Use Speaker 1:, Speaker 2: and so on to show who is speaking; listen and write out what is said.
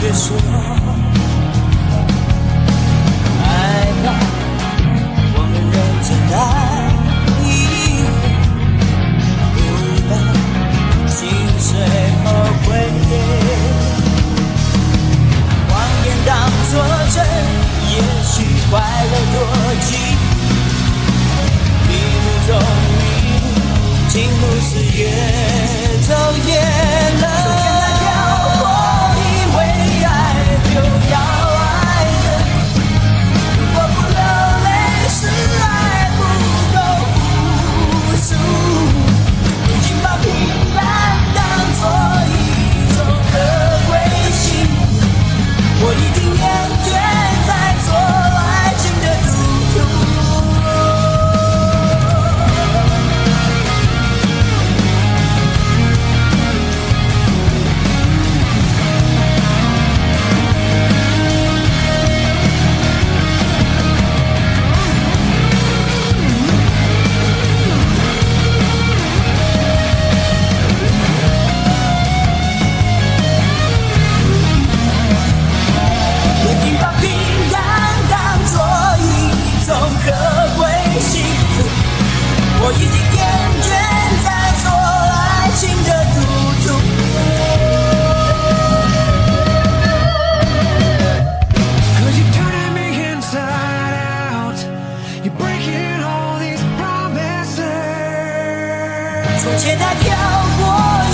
Speaker 1: 别说害怕，我们认真爱你，不要心碎后悔，谎言当作真，也许快乐多。你雾中，你情不是越走越。从前她漂泊